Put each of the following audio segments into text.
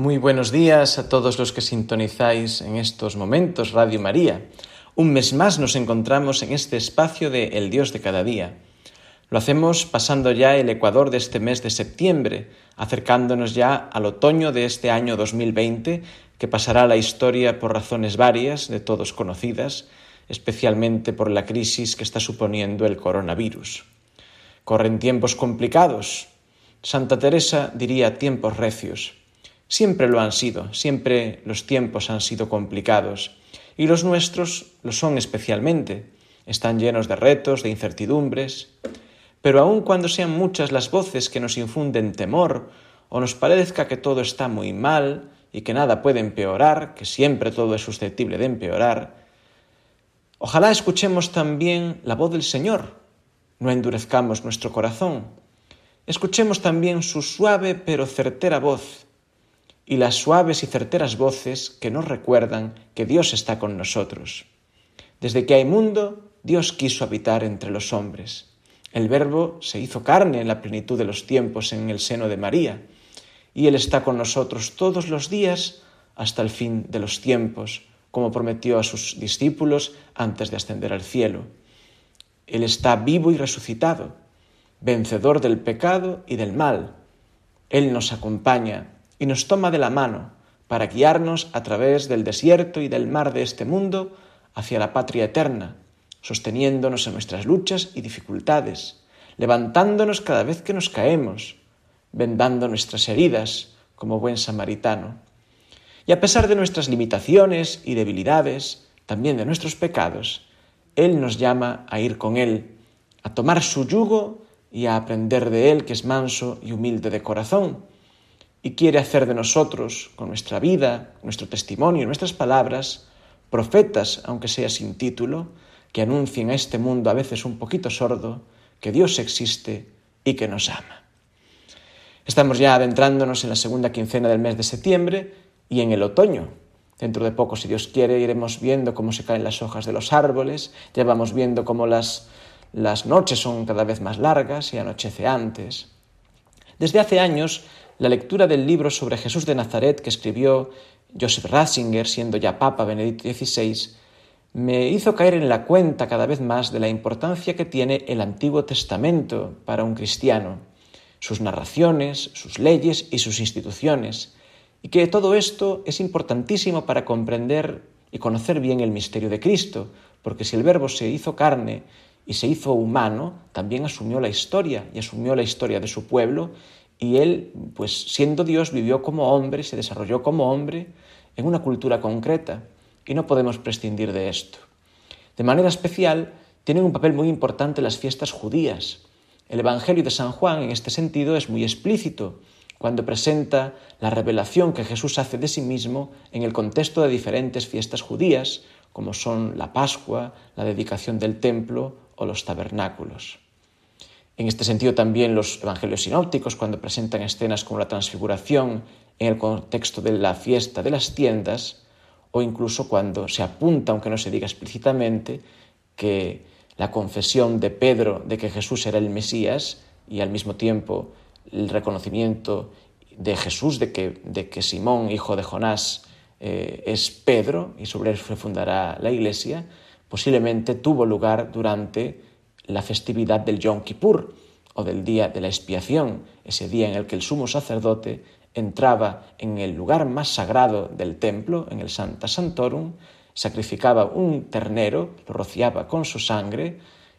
Muy buenos días a todos los que sintonizáis en estos momentos Radio María. Un mes más nos encontramos en este espacio de El Dios de cada día. Lo hacemos pasando ya el ecuador de este mes de septiembre, acercándonos ya al otoño de este año 2020, que pasará a la historia por razones varias, de todos conocidas, especialmente por la crisis que está suponiendo el coronavirus. Corren tiempos complicados. Santa Teresa diría tiempos recios. Siempre lo han sido, siempre los tiempos han sido complicados. Y los nuestros lo son especialmente. Están llenos de retos, de incertidumbres, pero aun cuando sean muchas las voces que nos infunden temor o nos parezca que todo está muy mal y que nada puede empeorar, que siempre todo es susceptible de empeorar, ojalá escuchemos también la voz del Señor, no endurezcamos nuestro corazón, escuchemos también su suave pero certera voz, y las suaves y certeras voces que nos recuerdan que Dios está con nosotros. Desde que hay mundo, Dios quiso habitar entre los hombres. El Verbo se hizo carne en la plenitud de los tiempos en el seno de María, y Él está con nosotros todos los días hasta el fin de los tiempos, como prometió a sus discípulos antes de ascender al cielo. Él está vivo y resucitado, vencedor del pecado y del mal. Él nos acompaña y nos toma de la mano para guiarnos a través del desierto y del mar de este mundo hacia la patria eterna, sosteniéndonos en nuestras luchas y dificultades, levantándonos cada vez que nos caemos, vendando nuestras heridas como buen samaritano. Y a pesar de nuestras limitaciones y debilidades, también de nuestros pecados, Él nos llama a ir con Él, a tomar su yugo y a aprender de Él, que es manso y humilde de corazón, y quiere hacer de nosotros, con nuestra vida, nuestro testimonio, nuestras palabras, profetas, aunque sea sin título, que anuncien a este mundo a veces un poquito sordo que Dios existe y que nos ama. Estamos ya adentrándonos en la segunda quincena del mes de septiembre y en el otoño. Dentro de poco, si Dios quiere, iremos viendo cómo se caen las hojas de los árboles, ya vamos viendo cómo las, las noches son cada vez más largas y anochece antes. Desde hace años la lectura del libro sobre Jesús de Nazaret que escribió Joseph Ratzinger, siendo ya Papa Benedicto XVI, me hizo caer en la cuenta cada vez más de la importancia que tiene el Antiguo Testamento para un cristiano, sus narraciones, sus leyes y sus instituciones, y que todo esto es importantísimo para comprender y conocer bien el misterio de Cristo, porque si el Verbo se hizo carne y se hizo humano, también asumió la historia y asumió la historia de su pueblo y él, pues siendo Dios, vivió como hombre, se desarrolló como hombre en una cultura concreta y no podemos prescindir de esto. De manera especial, tienen un papel muy importante las fiestas judías. El Evangelio de San Juan en este sentido es muy explícito cuando presenta la revelación que Jesús hace de sí mismo en el contexto de diferentes fiestas judías, como son la Pascua, la dedicación del templo o los tabernáculos. En este sentido también los evangelios sinópticos, cuando presentan escenas como la transfiguración en el contexto de la fiesta de las tiendas, o incluso cuando se apunta, aunque no se diga explícitamente, que la confesión de Pedro de que Jesús era el Mesías y al mismo tiempo el reconocimiento de Jesús de que, de que Simón, hijo de Jonás, eh, es Pedro y sobre él se fundará la iglesia, posiblemente tuvo lugar durante la festividad del Yom Kippur o del día de la expiación, ese día en el que el sumo sacerdote entraba en el lugar más sagrado del templo, en el Santa Santorum, sacrificaba un ternero, lo rociaba con su sangre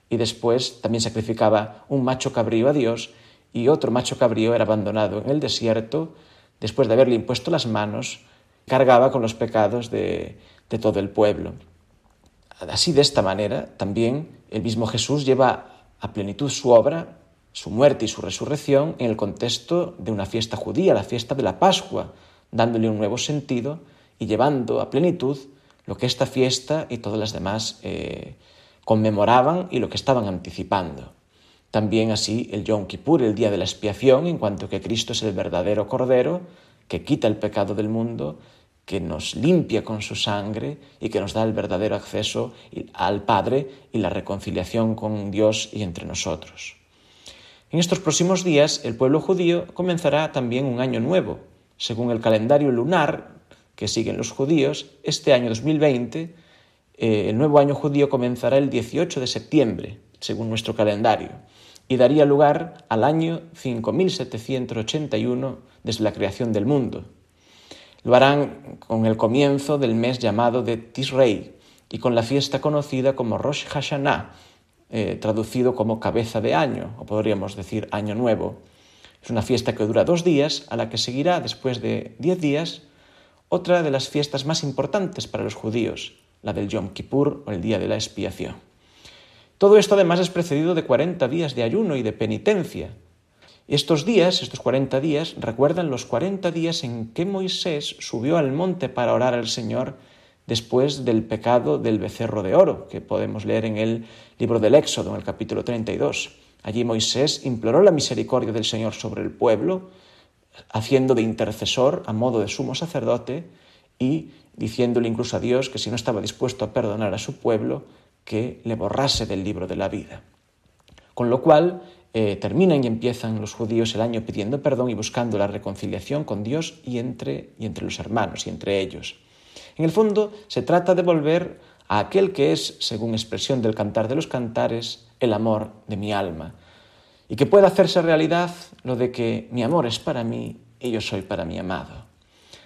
y después también sacrificaba un macho cabrío a Dios y otro macho cabrío era abandonado en el desierto, después de haberle impuesto las manos, cargaba con los pecados de, de todo el pueblo. Así, de esta manera, también el mismo Jesús lleva a plenitud su obra, su muerte y su resurrección en el contexto de una fiesta judía, la fiesta de la Pascua, dándole un nuevo sentido y llevando a plenitud lo que esta fiesta y todas las demás eh, conmemoraban y lo que estaban anticipando. También así el Yom Kippur, el día de la expiación, en cuanto que Cristo es el verdadero Cordero que quita el pecado del mundo, que nos limpia con su sangre y que nos da el verdadero acceso al Padre y la reconciliación con Dios y entre nosotros. En estos próximos días el pueblo judío comenzará también un año nuevo. Según el calendario lunar que siguen los judíos, este año 2020, eh, el nuevo año judío comenzará el 18 de septiembre, según nuestro calendario y daría lugar al año 5781 desde la creación del mundo. Lo harán con el comienzo del mes llamado de Tisrei y con la fiesta conocida como Rosh Hashanah, eh, traducido como cabeza de año, o podríamos decir año nuevo. Es una fiesta que dura dos días, a la que seguirá después de diez días otra de las fiestas más importantes para los judíos, la del Yom Kippur o el día de la expiación. Todo esto además es precedido de 40 días de ayuno y de penitencia. Estos días, estos 40 días, recuerdan los 40 días en que Moisés subió al monte para orar al Señor después del pecado del becerro de oro, que podemos leer en el libro del Éxodo, en el capítulo 32. Allí Moisés imploró la misericordia del Señor sobre el pueblo, haciendo de intercesor a modo de sumo sacerdote y diciéndole incluso a Dios que si no estaba dispuesto a perdonar a su pueblo, que le borrase del libro de la vida. Con lo cual eh, terminan y empiezan los judíos el año pidiendo perdón y buscando la reconciliación con Dios y entre, y entre los hermanos y entre ellos. En el fondo se trata de volver a aquel que es, según expresión del cantar de los cantares, el amor de mi alma, y que pueda hacerse realidad lo de que mi amor es para mí y yo soy para mi amado.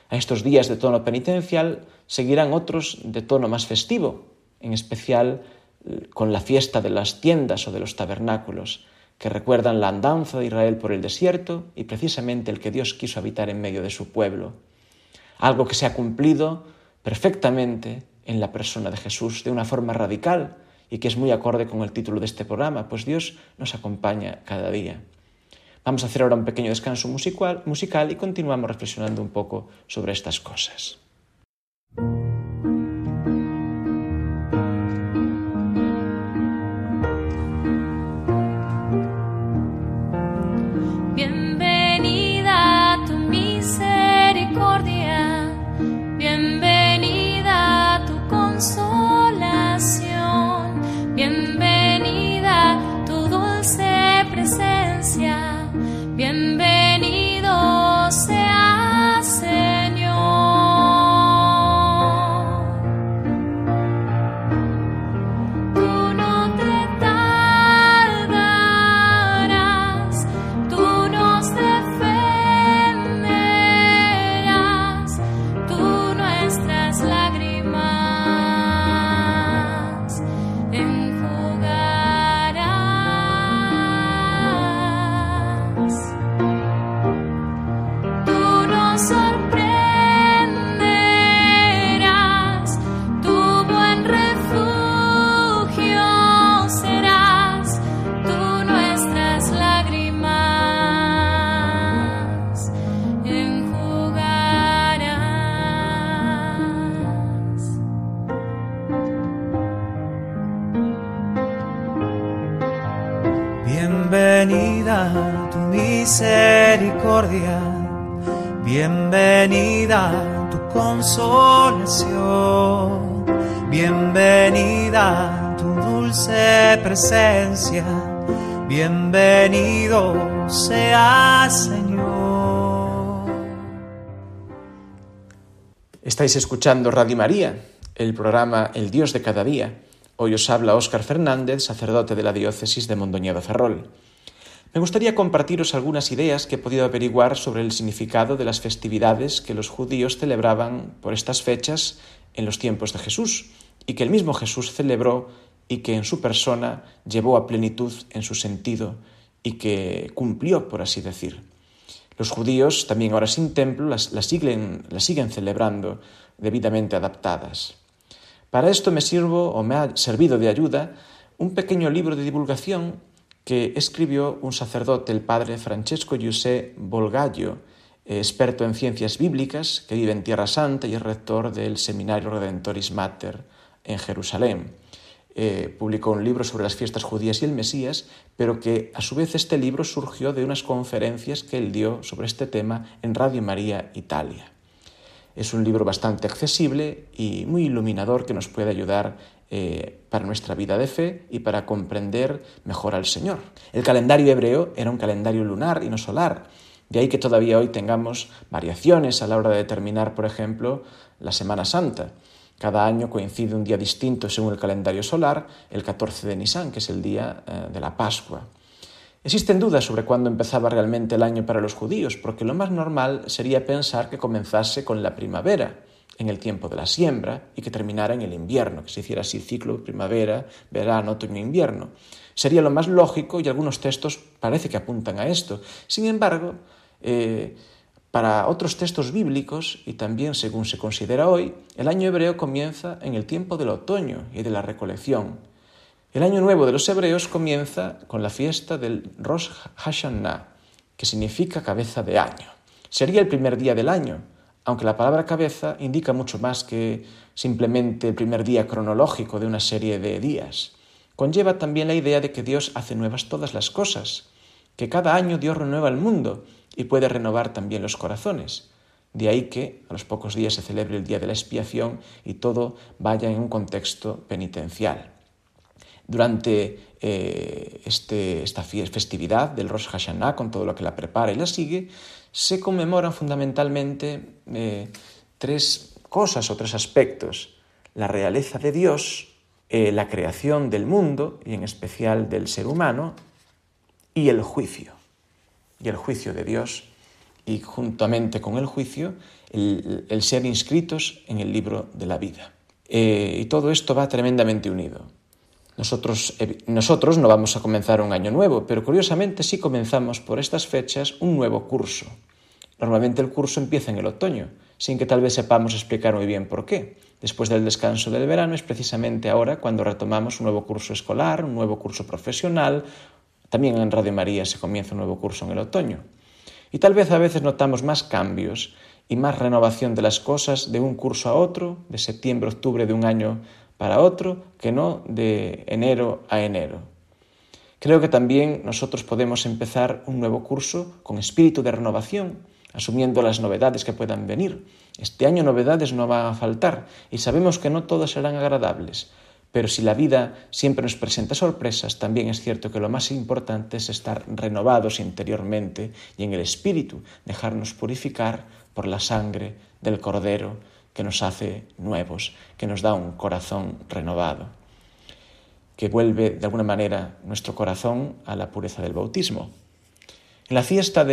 A estos días de tono penitencial seguirán otros de tono más festivo, en especial eh, con la fiesta de las tiendas o de los tabernáculos, que recuerdan la andanza de Israel por el desierto y precisamente el que Dios quiso habitar en medio de su pueblo. Algo que se ha cumplido perfectamente en la persona de Jesús de una forma radical y que es muy acorde con el título de este programa, pues Dios nos acompaña cada día. Vamos a hacer ahora un pequeño descanso musical, musical y continuamos reflexionando un poco sobre estas cosas. Bienvenida tu consolación, bienvenida tu dulce presencia, bienvenido sea Señor. Estáis escuchando Radio María, el programa El Dios de cada día. Hoy os habla Óscar Fernández, sacerdote de la diócesis de Mondoñedo Ferrol. Me gustaría compartiros algunas ideas que he podido averiguar sobre el significado de las festividades que los judíos celebraban por estas fechas en los tiempos de Jesús y que el mismo Jesús celebró y que en su persona llevó a plenitud en su sentido y que cumplió, por así decir. Los judíos, también ahora sin templo, las, siguen, las siguen celebrando debidamente adaptadas. Para esto me sirvo o me ha servido de ayuda un pequeño libro de divulgación que escribió un sacerdote, el padre Francesco Giuseppe Bolgaglio, experto en ciencias bíblicas, que vive en Tierra Santa y es rector del Seminario Redentoris Mater en Jerusalén. Eh, publicó un libro sobre las fiestas judías y el Mesías, pero que a su vez este libro surgió de unas conferencias que él dio sobre este tema en Radio María Italia. Es un libro bastante accesible y muy iluminador que nos puede ayudar eh, para nuestra vida de fe y para comprender mejor al Señor. El calendario hebreo era un calendario lunar y no solar, de ahí que todavía hoy tengamos variaciones a la hora de determinar, por ejemplo, la Semana Santa. Cada año coincide un día distinto según el calendario solar, el 14 de Nisan, que es el día eh, de la Pascua. Existen dudas sobre cuándo empezaba realmente el año para los judíos, porque lo más normal sería pensar que comenzase con la primavera, en el tiempo de la siembra, y que terminara en el invierno, que se hiciera así ciclo primavera, verano, otoño, invierno. Sería lo más lógico y algunos textos parece que apuntan a esto. Sin embargo, eh, para otros textos bíblicos, y también según se considera hoy, el año hebreo comienza en el tiempo del otoño y de la recolección. El año nuevo de los hebreos comienza con la fiesta del Rosh Hashanah, que significa cabeza de año. Sería el primer día del año, aunque la palabra cabeza indica mucho más que simplemente el primer día cronológico de una serie de días. Conlleva también la idea de que Dios hace nuevas todas las cosas, que cada año Dios renueva el mundo y puede renovar también los corazones. De ahí que a los pocos días se celebre el día de la expiación y todo vaya en un contexto penitencial. Durante eh, este, esta festividad del Rosh Hashanah, con todo lo que la prepara y la sigue, se conmemoran fundamentalmente eh, tres cosas o tres aspectos. La realeza de Dios, eh, la creación del mundo y en especial del ser humano, y el juicio y el juicio de Dios y juntamente con el juicio el, ser inscritos en el libro de la vida. Eh, y todo esto va tremendamente unido. Nosotros, no vamos a comenzar un año nuevo, pero curiosamente sí comenzamos por estas fechas un nuevo curso. Normalmente el curso empieza en el otoño, sin que tal vez sepamos explicar muy bien por qué. Después del descanso del verano es precisamente ahora cuando retomamos un nuevo curso escolar, un nuevo curso profesional, también en Radio María se comienza un nuevo curso en el otoño. Y tal vez a veces notamos más cambios y más renovación de las cosas de un curso a otro, de septiembre, octubre de un año para otro, que no de enero a enero. Creo que también nosotros podemos empezar un nuevo curso con espíritu de renovación, asumiendo las novedades que puedan venir. Este año novedades no van a faltar y sabemos que no todas serán agradables, pero si la vida siempre nos presenta sorpresas, también es cierto que lo más importante es estar renovados interiormente y en el espíritu, dejarnos purificar por la sangre del Cordero que nos hace nuevos, que nos da un corazón renovado, que vuelve de alguna manera nuestro corazón a la pureza del bautismo. En la fiesta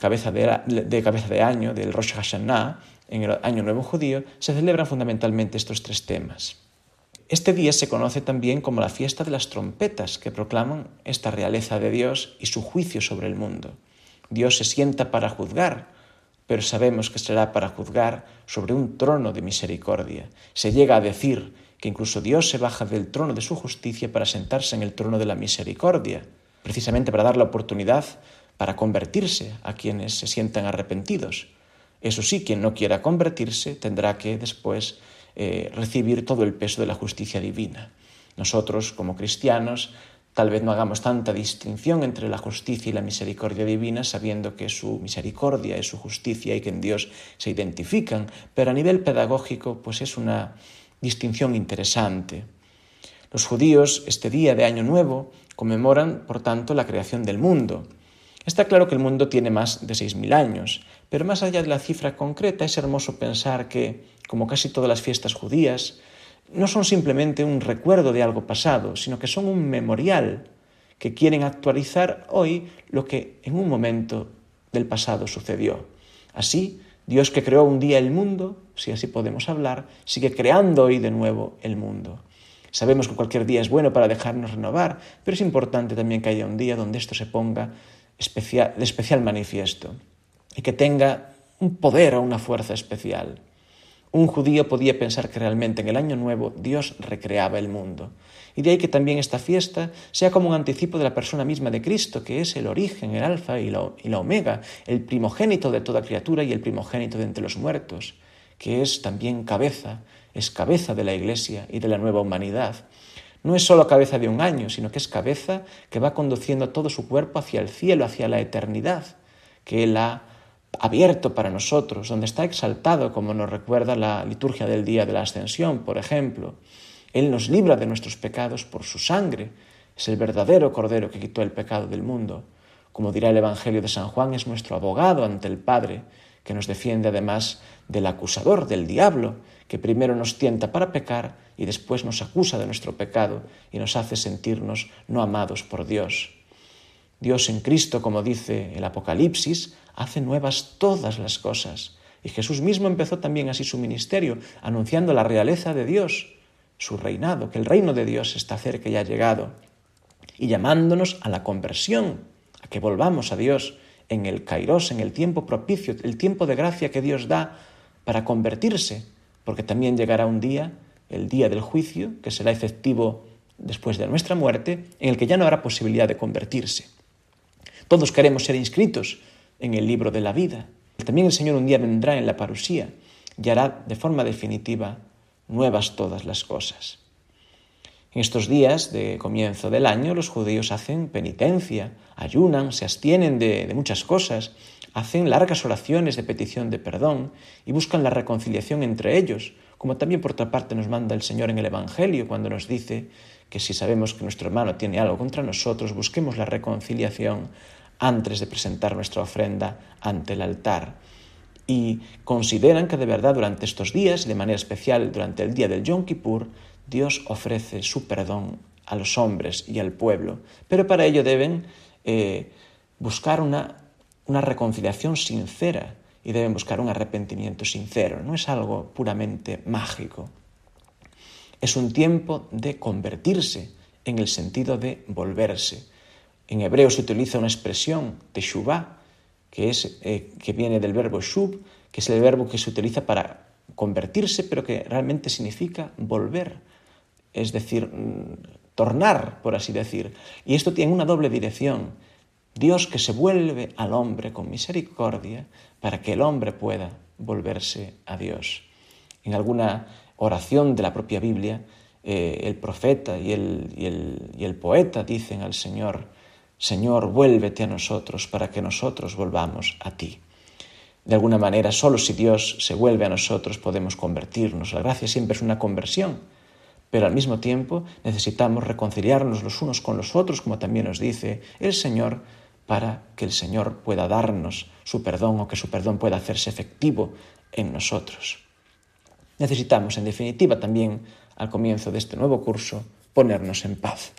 cabeza de, cabeza de año, del Rosh Hashanah, en el Año Nuevo Judío, se celebran fundamentalmente estos tres temas. Este día se conoce también como la fiesta de las trompetas, que proclaman esta realeza de Dios y su juicio sobre el mundo. Dios se sienta para juzgar, pero sabemos que será para juzgar sobre un trono de misericordia. Se llega a decir que incluso Dios se baja del trono de su justicia para sentarse en el trono de la misericordia, precisamente para dar la oportunidad para convertirse a quienes se sientan arrepentidos. Eso sí, quien no quiera convertirse tendrá que después eh, recibir todo el peso de la justicia divina. Nosotros, como cristianos, tal vez no hagamos tanta distinción entre la justicia y la misericordia divina, sabiendo que su misericordia es su justicia y que en Dios se identifican, pero a nivel pedagógico, pues es una distinción interesante. Los judíos, este día de Año Nuevo, conmemoran, por tanto, la creación del mundo. Está claro que el mundo tiene más de 6.000 años, pero más allá de la cifra concreta es hermoso pensar que como casi todas las fiestas judías, no son simplemente un recuerdo de algo pasado, sino que son un memorial que quieren actualizar hoy lo que en un momento del pasado sucedió. Así, Dios que creó un día el mundo, si así podemos hablar, sigue creando hoy de nuevo el mundo. Sabemos que cualquier día es bueno para dejarnos renovar, pero es importante también que haya un día donde esto se ponga especial, de especial manifiesto y que tenga un poder o una fuerza especial. Un judío podía pensar que realmente en el Año Nuevo Dios recreaba el mundo. Y de ahí que también esta fiesta sea como un anticipo de la persona misma de Cristo, que es el origen, el alfa y la, y la omega, el primogénito de toda criatura y el primogénito de entre los muertos, que es también cabeza, es cabeza de la Iglesia y de la nueva humanidad. No es solo cabeza de un año, sino que es cabeza que va conduciendo todo su cuerpo hacia el cielo, hacia la eternidad, que Él ha abierto para nosotros, donde está exaltado, como nos recuerda la liturgia del día de la ascensión, por ejemplo. Él nos libra de nuestros pecados por su sangre. Es el verdadero Cordero que quitó el pecado del mundo. Como dirá el Evangelio de San Juan, es nuestro abogado ante el Padre, que nos defiende además del acusador, del diablo, que primero nos tienta para pecar y después nos acusa de nuestro pecado y nos hace sentirnos no amados por Dios. Dios en Cristo, como dice el Apocalipsis, hace nuevas todas las cosas. Y Jesús mismo empezó también así su ministerio, anunciando la realeza de Dios, su reinado, que el reino de Dios está cerca y ha llegado, y llamándonos a la conversión, a que volvamos a Dios en el kairos, en el tiempo propicio, el tiempo de gracia que Dios da para convertirse, porque también llegará un día, el día del juicio, que será efectivo después de nuestra muerte, en el que ya no habrá posibilidad de convertirse. Todos queremos ser inscritos en el libro de la vida. También el Señor un día vendrá en la parusía y hará de forma definitiva nuevas todas las cosas. En estos días de comienzo del año los judíos hacen penitencia, ayunan, se abstienen de, de, muchas cosas, hacen largas oraciones de petición de perdón y buscan la reconciliación entre ellos, como también por otra parte nos manda el Señor en el Evangelio cuando nos dice que si sabemos que nuestro hermano tiene algo contra nosotros, busquemos la reconciliación antes de presentar nuestra ofrenda ante el altar. Y consideran que de verdad durante estos días, de manera especial durante el día del Yom Kippur, Dios ofrece su perdón a los hombres y al pueblo. Pero para ello deben eh, buscar una, una reconciliación sincera y deben buscar un arrepentimiento sincero. No es algo puramente mágico. Es un tiempo de convertirse en el sentido de volverse en hebreo se utiliza una expresión, teshuvah, que, es, eh, que viene del verbo shub, que es el verbo que se utiliza para convertirse, pero que realmente significa volver, es decir, mm, tornar, por así decir. Y esto tiene una doble dirección. Dios que se vuelve al hombre con misericordia para que el hombre pueda volverse a Dios. En alguna oración de la propia Biblia, eh, el profeta y el, y, el, y el poeta dicen al Señor, Señor, vuélvete a nosotros para que nosotros volvamos a ti. De alguna manera, solo si Dios se vuelve a nosotros podemos convertirnos. La gracia siempre es una conversión, pero al mismo tiempo necesitamos reconciliarnos los unos con los otros, como también nos dice el Señor, para que el Señor pueda darnos su perdón o que su perdón pueda hacerse efectivo en nosotros. Necesitamos, en definitiva, también al comienzo de este nuevo curso, ponernos en paz.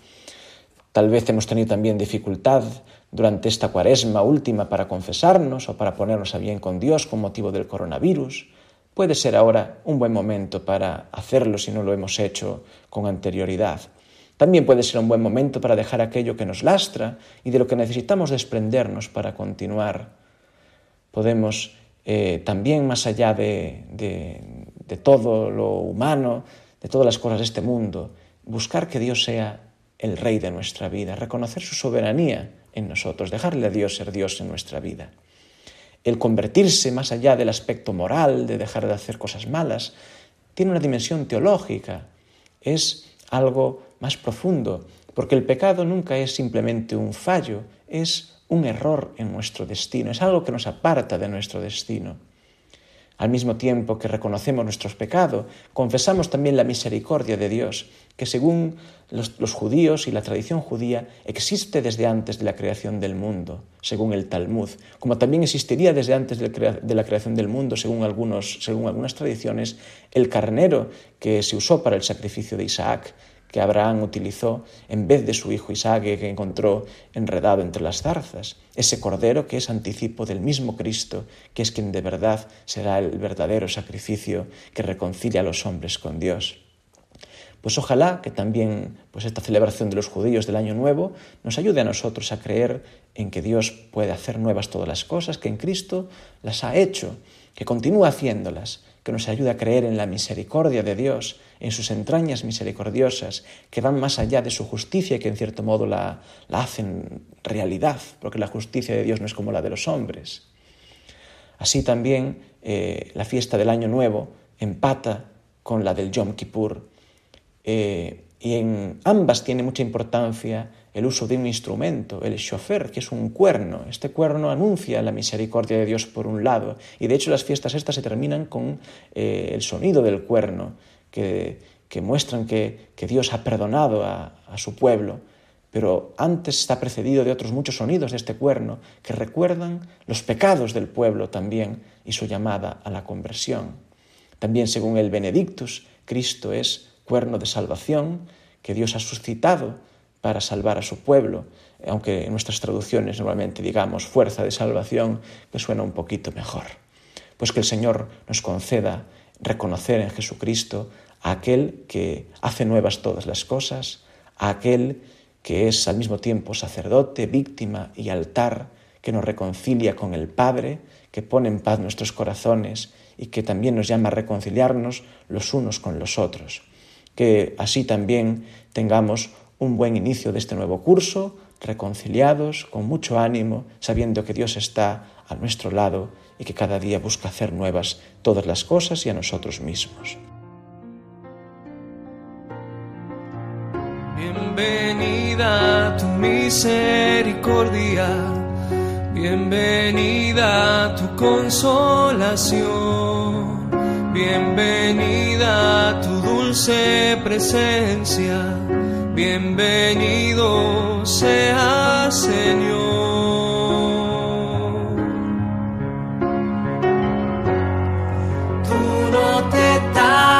Tal vez hemos tenido también dificultad durante esta cuaresma última para confesarnos o para ponernos a bien con Dios con motivo del coronavirus. Puede ser ahora un buen momento para hacerlo si no lo hemos hecho con anterioridad. También puede ser un buen momento para dejar aquello que nos lastra y de lo que necesitamos desprendernos para continuar. Podemos eh, también, más allá de, de, de todo lo humano, de todas las cosas de este mundo, buscar que Dios sea el Rey de nuestra vida, reconocer su soberanía en nosotros, dejarle a Dios ser Dios en nuestra vida. El convertirse más allá del aspecto moral, de dejar de hacer cosas malas, tiene una dimensión teológica, es algo más profundo, porque el pecado nunca es simplemente un fallo, es un error en nuestro destino, es algo que nos aparta de nuestro destino. Al mismo tiempo que reconocemos nuestros pecados, confesamos también la misericordia de Dios, que según los, judíos y la tradición judía existe desde antes de la creación del mundo, según el Talmud, como también existiría desde antes de la creación del mundo, según, algunos, según algunas tradiciones, el carnero que se usó para el sacrificio de Isaac, que Abraham utilizó en vez de su hijo Isaac que encontró enredado entre las zarzas, ese cordero que es anticipo del mismo Cristo, que es quien de verdad será el verdadero sacrificio que reconcilia a los hombres con Dios. Pues ojalá que también pues esta celebración de los judíos del Año Nuevo nos ayude a nosotros a creer en que Dios puede hacer nuevas todas las cosas, que en Cristo las ha hecho, que continúa haciéndolas que nos ayuda a creer en la misericordia de Dios, en sus entrañas misericordiosas, que van más allá de su justicia y que en cierto modo la, hacen realidad, porque la justicia de Dios no es como la de los hombres. Así también eh, la fiesta del Año Nuevo empata con la del Yom Kippur, eh, y en ambas tiene mucha importancia el uso de un instrumento, el chofer, que es un cuerno. Este cuerno anuncia la misericordia de Dios por un lado, y de hecho las fiestas estas se terminan con eh, el sonido del cuerno, que, muestran que, Dios ha perdonado a su pueblo, pero antes está precedido de otros muchos sonidos de este cuerno que recuerdan los pecados del pueblo también y su llamada a la conversión. También según el Benedictus, Cristo es cuerno de salvación que Dios ha suscitado para salvar a su pueblo, aunque en nuestras traducciones normalmente digamos fuerza de salvación, que suena un poquito mejor. Pues que el Señor nos conceda reconocer en Jesucristo a aquel que hace nuevas todas las cosas, a aquel que es al mismo tiempo sacerdote, víctima y altar, que nos reconcilia con el Padre, que pone en paz nuestros corazones y que también nos llama a reconciliarnos los unos con los otros. Que así también tengamos un buen inicio de este nuevo curso, reconciliados, con mucho ánimo, sabiendo que Dios está a nuestro lado y que cada día busca hacer nuevas todas las cosas y a nosotros mismos. Bienvenida tu misericordia, bienvenida tu consolación, bienvenida tu dulce presencia bienvenido sea Señor. Tú no te tardarás,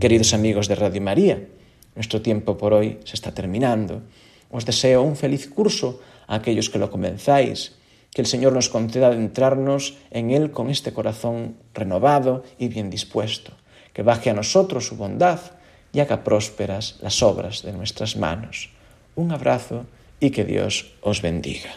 Queridos amigos de Radio María, nuestro tiempo por hoy se está terminando. Os deseo un feliz curso a aquellos que lo comenzáis, que el Señor nos conceda adentrarnos en Él con este corazón renovado y bien dispuesto, que baje a nosotros su bondad y haga prósperas las obras de nuestras manos. Un abrazo y que Dios os bendiga.